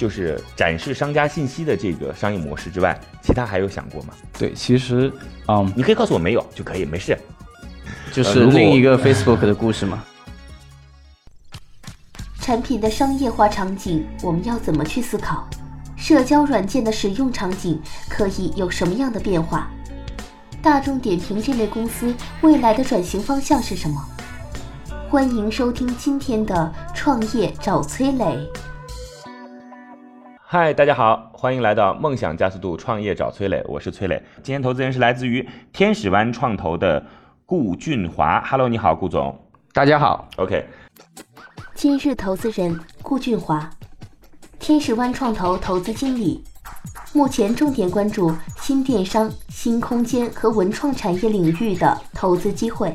就是展示商家信息的这个商业模式之外，其他还有想过吗？对，其实，嗯，你可以告诉我没有就可以，没事。就是另一个 Facebook 的故事吗？产品的商业化场景，我们要怎么去思考？社交软件的使用场景可以有什么样的变化？大众点评这类公司未来的转型方向是什么？欢迎收听今天的创业找崔磊。嗨，大家好，欢迎来到梦想加速度创业找崔磊，我是崔磊。今天投资人是来自于天使湾创投的。顾俊华，Hello，你好，顾总，大家好，OK。今日投资人顾俊华，天使湾创投投资经理，目前重点关注新电商、新空间和文创产业领域的投资机会，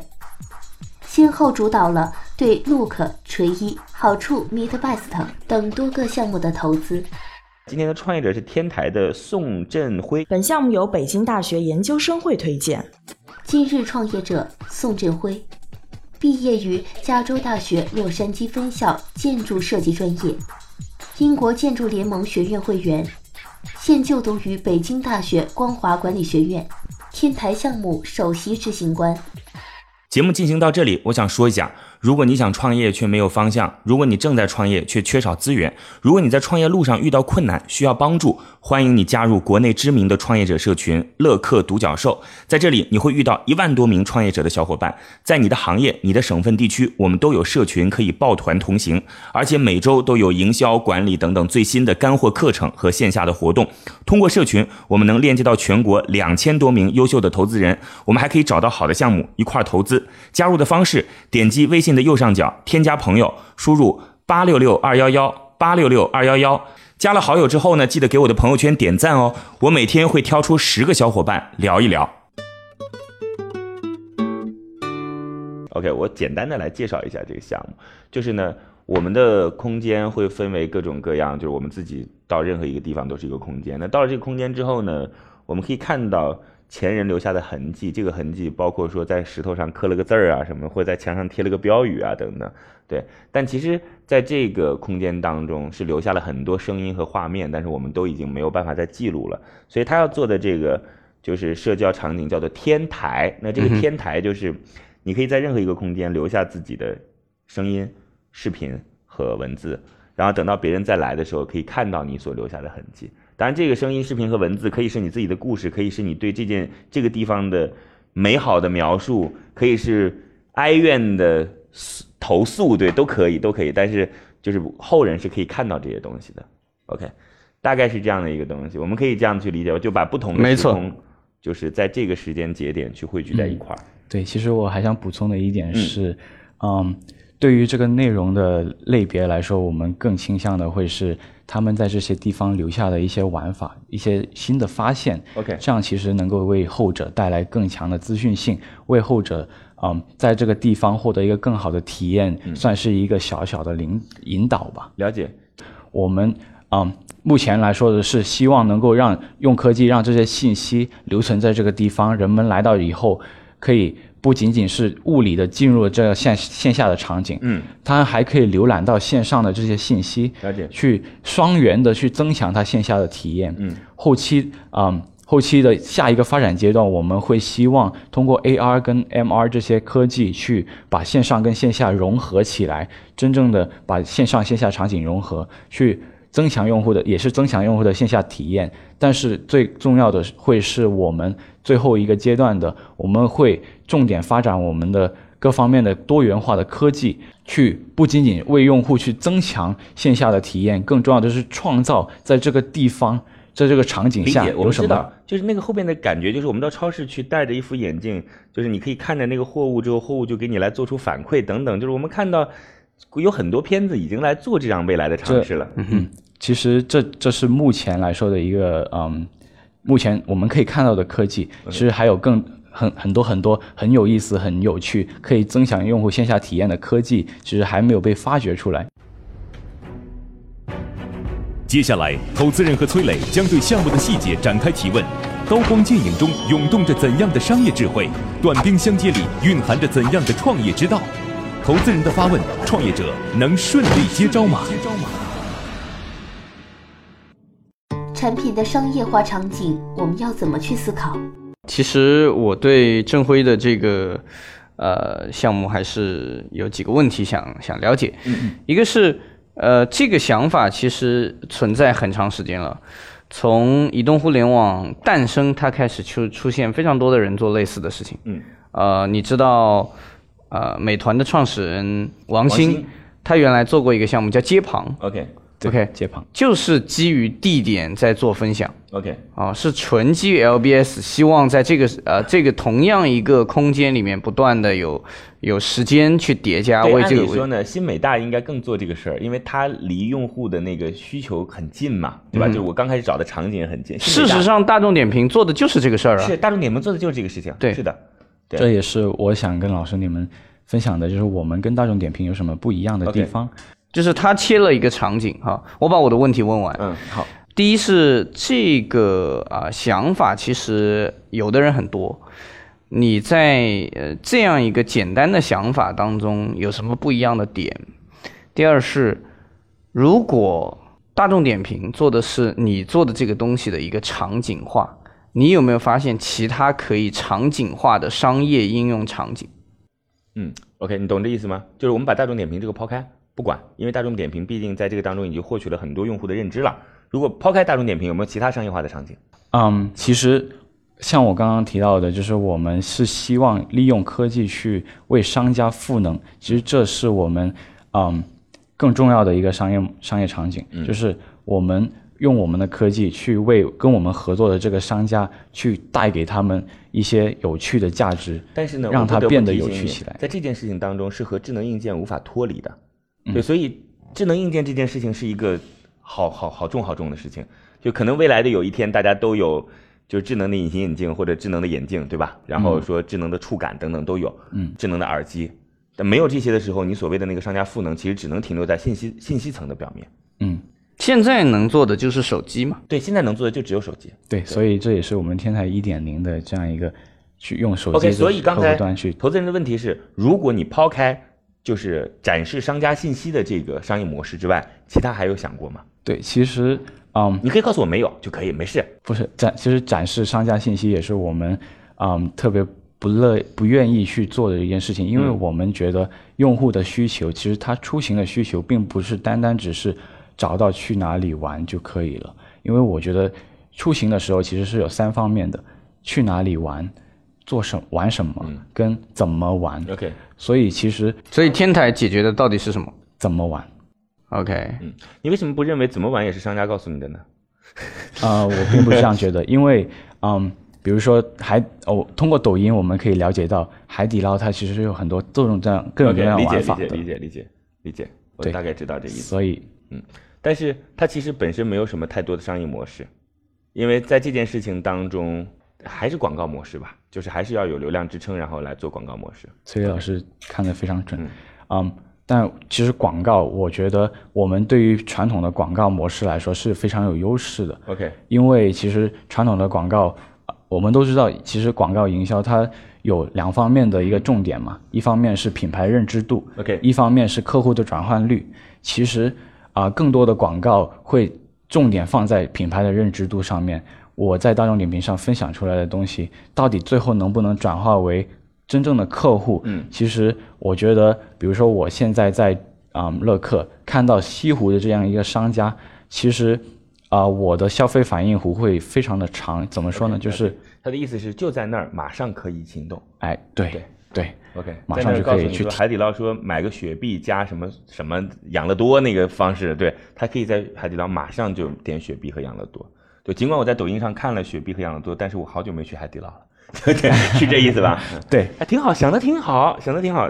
先后主导了对 Look、垂一、好处、Meet Best 等多个项目的投资。今天的创业者是天台的宋振辉，本项目由北京大学研究生会推荐。今日创业者宋振辉，毕业于加州大学洛杉矶分校建筑设计专业，英国建筑联盟学院会员，现就读于北京大学光华管理学院，天台项目首席执行官。节目进行到这里，我想说一下。如果你想创业却没有方向，如果你正在创业却缺少资源，如果你在创业路上遇到困难需要帮助，欢迎你加入国内知名的创业者社群乐客独角兽。在这里，你会遇到一万多名创业者的小伙伴，在你的行业、你的省份地区，我们都有社群可以抱团同行，而且每周都有营销管理等等最新的干货课程和线下的活动。通过社群，我们能链接到全国两千多名优秀的投资人，我们还可以找到好的项目一块投资。加入的方式，点击微信。的右上角添加朋友，输入八六六二幺幺八六六二幺幺，加了好友之后呢，记得给我的朋友圈点赞哦。我每天会挑出十个小伙伴聊一聊。OK，我简单的来介绍一下这个项目，就是呢，我们的空间会分为各种各样，就是我们自己到任何一个地方都是一个空间。那到了这个空间之后呢，我们可以看到。前人留下的痕迹，这个痕迹包括说在石头上刻了个字儿啊，什么，或者在墙上贴了个标语啊，等等。对，但其实在这个空间当中是留下了很多声音和画面，但是我们都已经没有办法再记录了。所以他要做的这个就是社交场景叫做天台。那这个天台就是你可以在任何一个空间留下自己的声音、视频和文字，然后等到别人再来的时候，可以看到你所留下的痕迹。当然，这个声音、视频和文字可以是你自己的故事，可以是你对这件这个地方的美好的描述，可以是哀怨的投诉，对，都可以，都可以。但是，就是后人是可以看到这些东西的。OK，大概是这样的一个东西，我们可以这样去理解，就把不同的时空，就是在这个时间节点去汇聚在一块儿。对，其实我还想补充的一点是，嗯，对于这个内容的类别来说，我们更倾向的会是。他们在这些地方留下的一些玩法、一些新的发现，OK，这样其实能够为后者带来更强的资讯性，为后者嗯在这个地方获得一个更好的体验，算是一个小小的领引导吧。了解，我们嗯目前来说的是希望能够让用科技让这些信息留存在这个地方，人们来到以后可以。不仅仅是物理的进入这个线线下的场景，嗯，它还可以浏览到线上的这些信息，了解，去双元的去增强它线下的体验，嗯，后期啊，后期的下一个发展阶段，我们会希望通过 AR 跟 MR 这些科技去把线上跟线下融合起来，真正的把线上线下场景融合，去增强用户的，也是增强用户的线下体验。但是最重要的会是我们最后一个阶段的，我们会。重点发展我们的各方面的多元化的科技，去不仅仅为用户去增强线下的体验，更重要的是创造在这个地方，在这个场景下有什么？就是那个后面的感觉，就是我们到超市去戴着一副眼镜，就是你可以看着那个货物之后，货物就给你来做出反馈等等。就是我们看到有很多片子已经来做这样未来的尝试了。其实这这是目前来说的一个嗯。目前我们可以看到的科技，其实还有更很很多很多很有意思、很有趣，可以增强用户线下体验的科技，其实还没有被发掘出来。接下来，投资人和崔磊将对项目的细节展开提问。刀光剑影中涌动着怎样的商业智慧？短兵相接里蕴含着怎样的创业之道？投资人的发问，创业者能顺利接招吗？产品的商业化场景，我们要怎么去思考？其实我对正辉的这个呃项目还是有几个问题想想了解。嗯一个是呃这个想法其实存在很长时间了，从移动互联网诞生，它开始出出现非常多的人做类似的事情。嗯，呃，你知道呃美团的创始人王兴，王兴他原来做过一个项目叫街旁 OK 对 OK 接盘。就是基于地点在做分享。OK，啊，是纯基于 LBS，希望在这个呃这个同样一个空间里面不断的有有时间去叠加，为这个说呢，新美大应该更做这个事儿，因为它离用户的那个需求很近嘛，对吧？就是我刚开始找的场景也很近。事实上，大众点评做的就是这个事儿啊。是大众点评做的就是这个事情。对是的，对这也是我想跟老师你们分享的，就是我们跟大众点评有什么不一样的地方。就是他切了一个场景哈，我把我的问题问完。嗯，好，第一是这个啊、想法，其实有的人很多。你在呃这样一个简单的想法当中有什么不一样的点？第二是，如果大众点评做的是你做的这个东西的一个场景化，你有没有发现其他可以场景化的商业应用场景？嗯，OK，你懂这意思吗？就是我们把大众点评这个抛开不管，因为大众点评毕竟在这个当中已经获取了很多用户的认知了。如果抛开大众点评，有没有其他商业化的场景？嗯，其实像我刚刚提到的，就是我们是希望利用科技去为商家赋能。其实这是我们嗯更重要的一个商业商业场景，就是我们用我们的科技去为跟我们合作的这个商家去带给他们一些有趣的价值，但是呢，让它变得有趣起来。在这件事情当中，是和智能硬件无法脱离的。嗯对，所以智能硬件这件事情是一个好好好重好重的事情。就可能未来的有一天，大家都有就是智能的隐形眼镜或者智能的眼镜，对吧？然后说智能的触感等等都有，嗯，智能的耳机。但没有这些的时候，你所谓的那个商家赋能，其实只能停留在信息信息层的表面。嗯，现在能做的就是手机嘛。对，现在能做的就只有手机。对，所以这也是我们天才一点零的这样一个去用手机 OK，所以刚才投资人的问题是，如果你抛开就是展示商家信息的这个商业模式之外，其他还有想过吗？对，其实嗯你可以告诉我没有就可以，没事。不是展，其实展示商家信息也是我们嗯特别不乐不愿意去做的一件事情，因为嗯。我们觉得用户的需求，其实他出行的需求并不是单单只是找到去哪里玩就可以了，因为我觉得出行的时候其实是有三方面的，去哪里玩，做什玩什么，跟怎么玩，OK，所以其实所以天台解决的到底是什么怎么玩。？OK，嗯你为什么不认为怎么玩也是商家告诉你的呢？呃，我并不是这样觉得，因为嗯，比如说海哦，通过抖音我们可以了解到海底捞它其实有很多各种各样各种各样理解理玩法的，解理解理解理解，我大概知道这意思。所以嗯但是它其实本身没有什么太多的商业模式，因为在这件事情当中还是广告模式吧，就是还是要有流量支撑，然后来做广告模式。崔磊老师看得非常准，嗯。但其实广告，我觉得我们对于传统的广告模式来说是非常有优势的，OK，因为其实传统的广告，呃我们都知道，其实广告营销它有两方面的一个重点嘛，一方面是品牌认知度 OK 一方面是客户的转换率。其实啊、更多的广告会重点放在品牌的认知度上面。我在大众点评上分享出来的东西，到底最后能不能转化为真正的客户？嗯，其实我觉得，比如说我现在在啊、乐客看到西湖的这样一个商家，其实啊、我的消费反应弧会非常的长。怎么说呢？就是他的意思是就在那儿，马上可以行动。哎，对对对 OK，马上就可以去说海底捞说买个雪碧加什么什么养乐多那个方式，对他可以在海底捞马上就点雪碧和养乐多。对，尽管我在抖音上看了雪碧和养乐多，但是我好久没去海底捞了。对，是这意思吧？对，还挺好，想的挺好，想的挺好。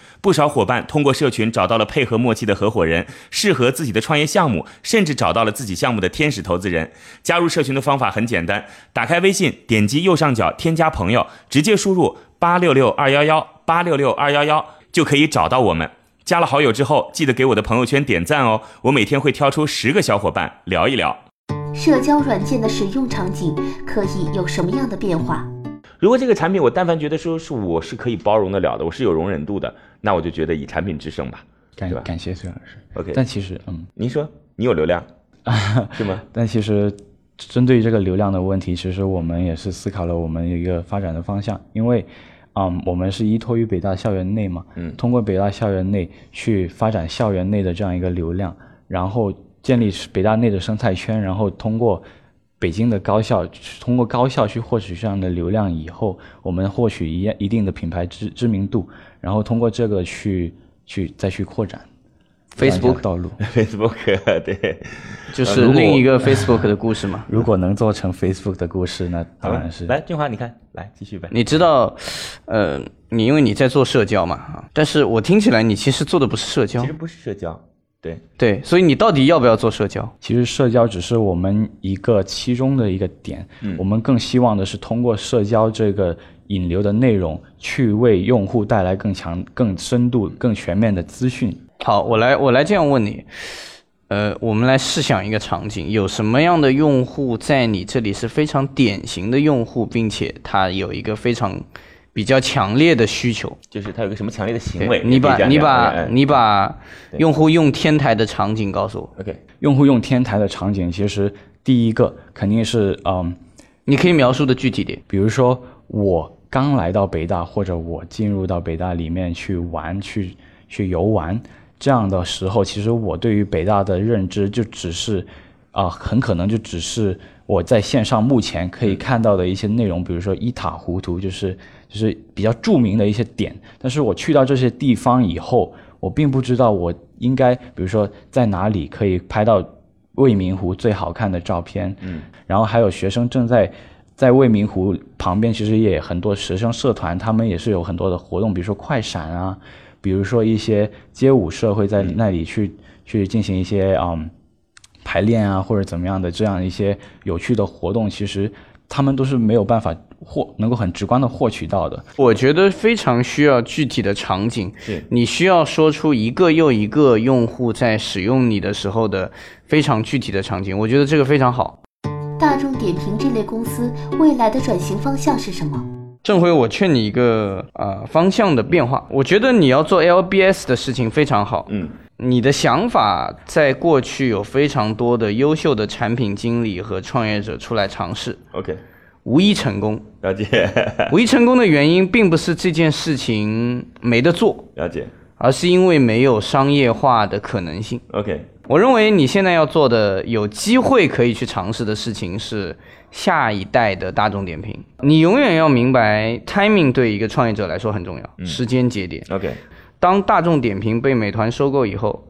不少伙伴通过社群找到了配合默契的合伙人，适合自己的创业项目，甚至找到了自己项目的天使投资人。加入社群的方法很简单，打开微信，点击右上角添加朋友，直接输入八六六二幺幺八六六二幺幺就可以找到我们。加了好友之后，记得给我的朋友圈点赞哦，我每天会挑出十个小伙伴聊一聊。社交软件的使用场景可以有什么样的变化？如果这个产品我但凡觉得说是我是可以包容得了的，我是有容忍度的，那我就觉得以产品制胜吧。感感谢孙老师。OK，但其实，嗯，您说你有流量 是吗？但其实针对于这个流量的问题，其实我们也是思考了我们一个发展的方向，因为，嗯，我们是依托于北大校园内嘛，嗯通过北大校园内去发展校园内的这样一个流量，然后建立北大内的生态圈，然后通过北京的高校，通过高校去获取这样的流量以后，我们获取一一定的品牌知知名度，然后通过这个去去再去扩展 Facebook 道路。Facebook 对，就是另一个 Facebook 的故事嘛。如果能做成 Facebook 的故事，那当然是来俊华，你看，来继续呗。你知道，呃，你因为你在做社交嘛，啊，但是我听起来你其实做的不是社交其实，不是社交，对，对，所以你到底要不要做社交？其实社交只是我们一个其中的一个点，我们更希望的是通过社交这个引流的内容，去为用户带来更强、更深度、更全面的资讯。好，我来我来这样问你，呃，我们来试想一个场景，有什么样的用户在你这里是非常典型的用户，并且他有一个非常比较强烈的需求？就是他有个什么强烈的行为，你把你把你把用户用天台的场景告诉我，OK，用户用天台的场景，其实第一个肯定是嗯，你可以描述的具体点。比如说我刚来到北大，或者我进入到北大里面去玩、去去游玩，这样的时候，其实我对于北大的认知就只是，啊、很可能就只是我在线上目前可以看到的一些内容，比如说一塌糊涂，就是就是比较著名的一些点。但是我去到这些地方以后，我并不知道我应该，比如说在哪里可以拍到未名湖最好看的照片，嗯，然后还有学生正在在未名湖旁边，其实也很多学生社团，他们也是有很多的活动，比如说快闪啊，比如说一些街舞社会在那里去、去进行一些嗯排练啊，或者怎么样的这样一些有趣的活动，其实他们都是没有办法获能够很直观的获取到的。我觉得非常需要具体的场景，是你需要说出一个又一个用户在使用你的时候的非常具体的场景，我觉得这个非常好。大众点评这类公司未来的转型方向是什么？郑辉，我劝你一个呃方向的变化，我觉得你要做 LBS 的事情非常好，嗯，你的想法在过去有非常多的优秀的产品经理和创业者出来尝试，OK，无一成功。了解，无一成功的原因，并不是这件事情没得做，了解而是因为没有商业化的可能性。，OK，我认为你现在要做的有机会可以去尝试的事情是下一代的大众点评。你永远要明白，timing 对一个创业者来说很重要，时间节点。OK，当大众点评被美团收购以后，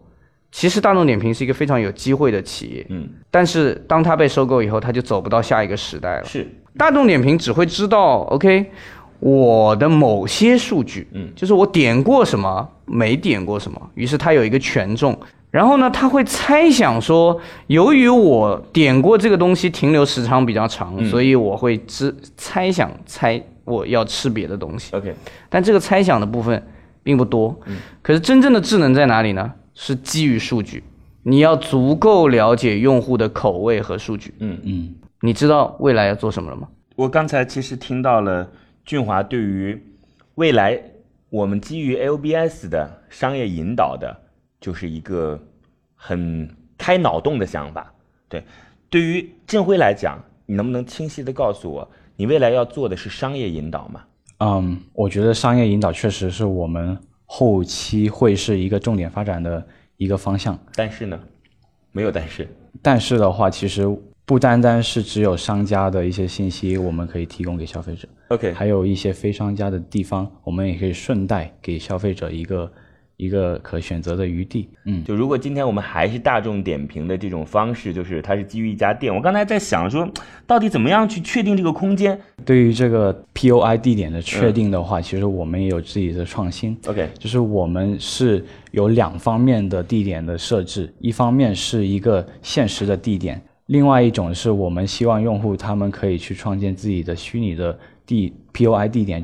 其实大众点评是一个非常有机会的企业，嗯，但是当它被收购以后，它就走不到下一个时代了。是大众点评只会知道，OK，我的某些数据，嗯就是我点过什么，没点过什么，于是它有一个权重。然后呢，他会猜想说，由于我点过这个东西停留时长比较长，嗯所以我会知猜想猜我要吃别的东西。OK，但这个猜想的部分并不多。可是真正的智能在哪里呢？是基于数据，你要足够了解用户的口味和数据。嗯嗯，你知道未来要做什么了吗？我刚才其实听到了俊华对于未来我们基于 LBS 的商业引导的，就是一个很开脑洞的想法。对，对于郑辉来讲，你能不能清晰的告诉我，你未来要做的是商业引导吗？嗯，我觉得商业引导确实是我们后期会是一个重点发展的一个方向。但是呢，没有但是。但是的话，其实不单单是只有商家的一些信息，我们可以提供给消费者，OK，还有一些非商家的地方，我们也可以顺带给消费者一个一个可选择的余地。嗯，就如果今天我们还是大众点评的这种方式，就是它是基于一家店，我刚才在想说，到底怎么样去确定这个空间对于这个 POI 地点的确定的话，其实我们也有自己的创新。？OK，就是我们是有两方面的地点的设置，一方面是一个现实的地点，另外一种是我们希望用户他们可以去创建自己的虚拟的地 POI 地点。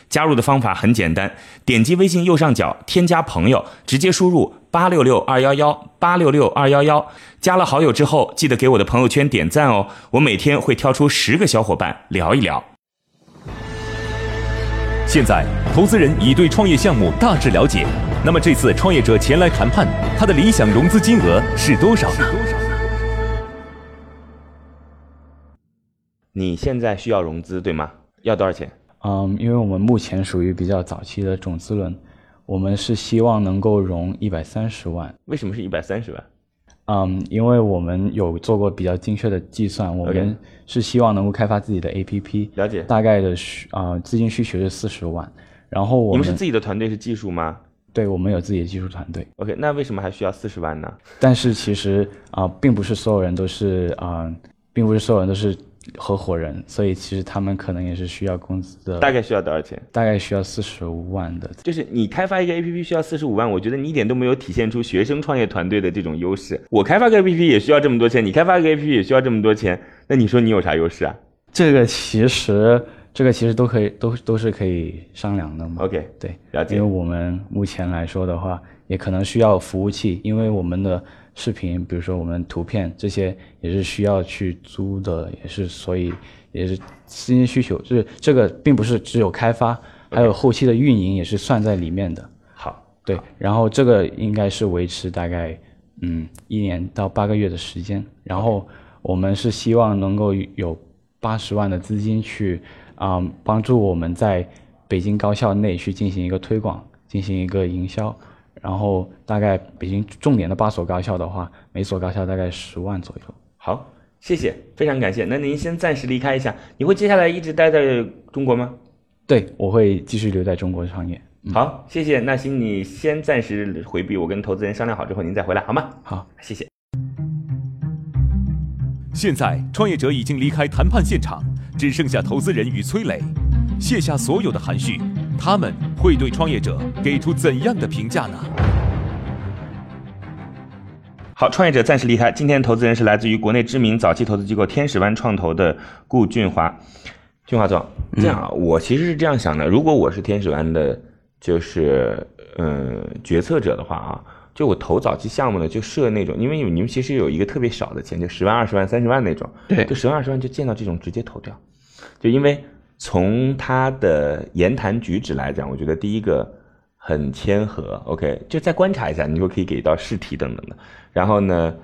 加入的方法很简单，点击微信右上角添加朋友，直接输入八六六二幺幺八六六二幺幺。加了好友之后，记得给我的朋友圈点赞哦，我每天会挑出十个小伙伴聊一聊。现在，投资人已对创业项目大致了解。那么这次创业者前来谈判，他的理想融资金额是多少呢？你现在需要融资对吗？要多少钱？嗯，因为我们目前属于比较早期的种子轮，我们是希望能够融一百三十万。为什么是一百三十万？嗯，因为我们有做过比较精确的计算，我们是希望能够开发自己的 APP，了解。大概的需啊、资金需求是四十万，然后我们是自己的团队是技术吗对我们有自己的技术团队，？OK，那为什么还需要四十万呢？但是其实啊、并不是所有人都是啊、并不是所有人都是合伙人，所以其实他们可能也是需要工资的，大概需要多少钱？大概需要四十五万的。就是你开发一个 APP 需要四十五万，我觉得你一点都没有体现出学生创业团队的这种优势。我开发个 APP 也需要这么多钱，你开发个 APP 也需要这么多钱，那你说你有啥优势啊这个其实这个其实都可以都都是可以商量的嘛。？OK，对，了解因为我们目前来说的话，也可能需要服务器，因为我们的视频，比如说我们图片这些也是需要去租的，也是所以也是资金需求，就是这个并不是只有开发，还有后期的运营也是算在里面的。好，对，然后这个应该是维持大概嗯一年到八个月的时间，然后我们是希望能够有八十万的资金去啊、帮助我们在北京高校内去进行一个推广，进行一个营销，然后大概北京重点的八所高校的话，每所高校大概十万左右。好，谢谢，非常感谢。那您先暂时离开一下，你会接下来一直待在中国吗？对，我会继续留在中国创业。嗯，好，谢谢。那行，你先暂时回避，我跟投资人商量好之后，您再回来好吗？好，谢谢。现在，创业者已经离开谈判现场，只剩下投资人与崔磊。卸下所有的含蓄，他们会对创业者给出怎样的评价呢？好，创业者暂时离开。今天投资人是来自于国内知名早期投资机构天使湾创投的顾俊华。俊华总，这样啊，我其实是这样想的：如果我是天使湾的，就是嗯决策者的话啊，就我投早期项目呢，就设那种，因为你们其实有一个特别少的钱，就十万、二十万、三十万那种，对就十万、二十万就见到这种直接投掉。就因为从他的言谈举止来讲，我觉得第一个很谦和，OK，就再观察一下，你就可以给到试题等等的。然后呢，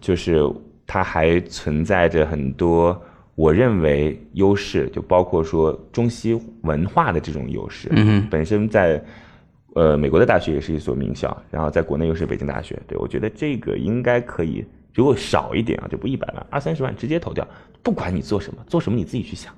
就是他还存在着很多我认为优势，就包括说中西文化的这种优势。嗯哼本身在呃美国的大学也是一所名校，然后在国内又是北京大学。对我觉得这个应该可以，如果少一点啊，就不一百万，二三十万直接投掉，不管你做什么，做什么你自己去想。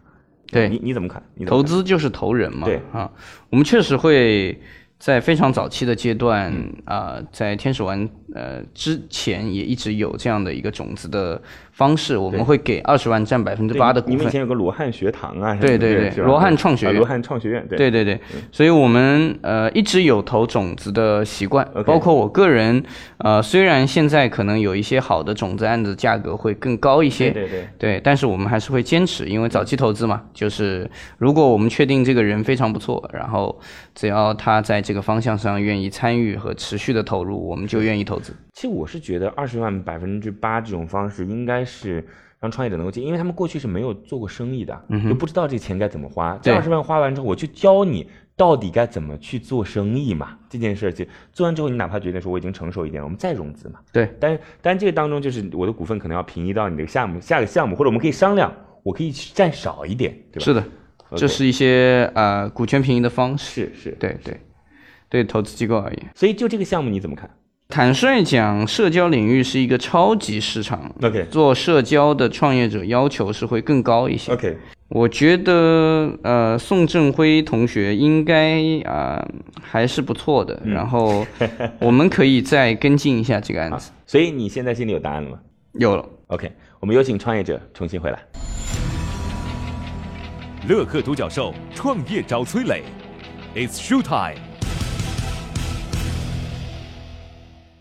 对你你怎么看？你投资就是投人嘛。对啊，我们确实会在非常早期的阶段啊、在天使湾呃之前也一直有这样的一个种子的方式，我们会给二十万占百分之八的股份。你们以前有个罗汉学堂啊，对对对罗汉创学院。啊罗汉创学院，对。对对对，所以我们呃一直有投种子的习惯包括我个人，呃虽然现在可能有一些好的种子案子价格会更高一些，对对对。对，但是我们还是会坚持，因为早期投资嘛，就是如果我们确定这个人非常不错，然后只要他在这个方向上愿意参与和持续的投入，我们就愿意投资。其实我是觉得二十万百分之八这种方式应该是让创业者能够进，因为他们过去是没有做过生意的，嗯哼就不知道这钱该怎么花。这对二十万花完之后，我就教你到底该怎么去做生意嘛。这件事儿就做完之后，你哪怕觉得说我已经成熟一点了，我们再融资嘛。对，但是但这个当中就是我的股份可能要平移到你的项目下个项目，或者我们可以商量，我可以占少一点，对吧？是的，这是一些呃股权平移的方式。是是，对对，对投资机构而言，所以就这个项目你怎么看坦率讲，社交领域是一个超级市场。？OK 做社交的创业者要求是会更高一些。OK，我觉得呃，宋振辉同学应该啊、还是不错的，嗯然后 我们可以再跟进一下这个案子。所以你现在心里有答案了吗有了，？OK，我们有请创业者重新回来。乐客独角兽创业找崔磊，It's show time。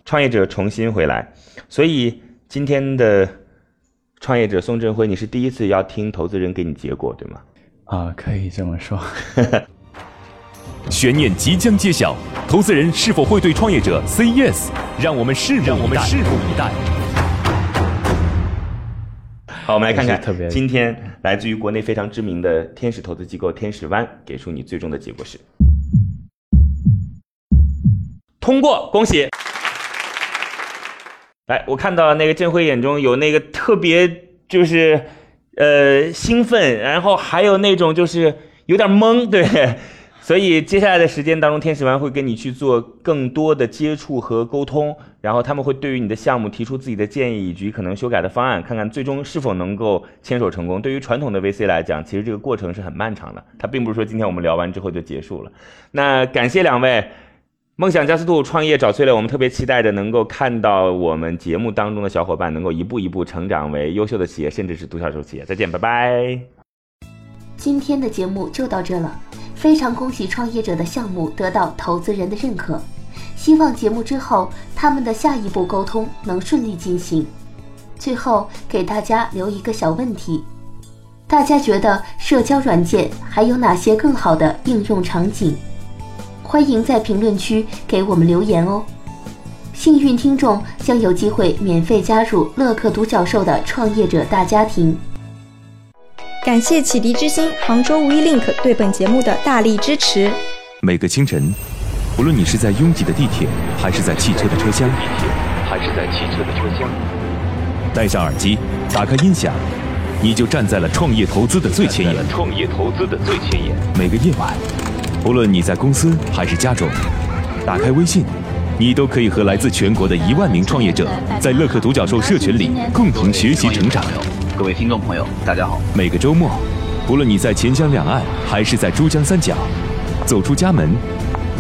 创业者重新回来，所以今天的创业者宋振辉，你是第一次要听投资人给你结果，对吗？啊、可以这么说。悬念即将揭晓，投资人是否会对创业者 say yes？让我们拭目让我们拭目以待。好，我们来看看特别今天来自于国内非常知名的天使投资机构天使湾给出你最终的结果是通过，恭喜！来，我看到那个振辉眼中有那个特别就是呃兴奋，然后还有那种就是有点懵，对。所以接下来的时间当中，天使湾会跟你去做更多的接触和沟通，然后他们会对于你的项目提出自己的建议以及可能修改的方案，看看最终是否能够牵手成功。对于传统的 VC 来讲，其实这个过程是很漫长的，它并不是说今天我们聊完之后就结束了。那感谢两位。梦想加速度创业找崔磊，我们特别期待着能够看到我们节目当中的小伙伴能够一步一步成长为优秀的企业，甚至是独角兽企业。再见，拜拜。今天的节目就到这了，非常恭喜创业者的项目得到投资人的认可，希望节目之后他们的下一步沟通能顺利进行。最后给大家留一个小问题：大家觉得社交软件还有哪些更好的应用场景？欢迎在评论区给我们留言哦。幸运听众将有机会免费加入乐客独角兽的创业者大家庭。感谢启迪之星、杭州 WeLink 对本节目的大力支持。每个清晨，无论你是在拥挤的地铁，还是在汽车的车厢，地铁还是在汽车的车厢，戴上耳机，打开音响，你就站在了创业投资的最前沿。创业投资的最前沿。每个夜晚，无论你在公司还是家中，打开微信，你都可以和来自全国的一万名创业者，在乐客独角兽社群里共同学习成长。各位听众朋友，大家好。每个周末，不论你在钱江两岸还是在珠江三角，走出家门，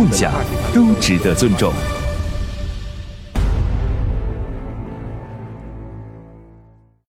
梦想都值得尊重。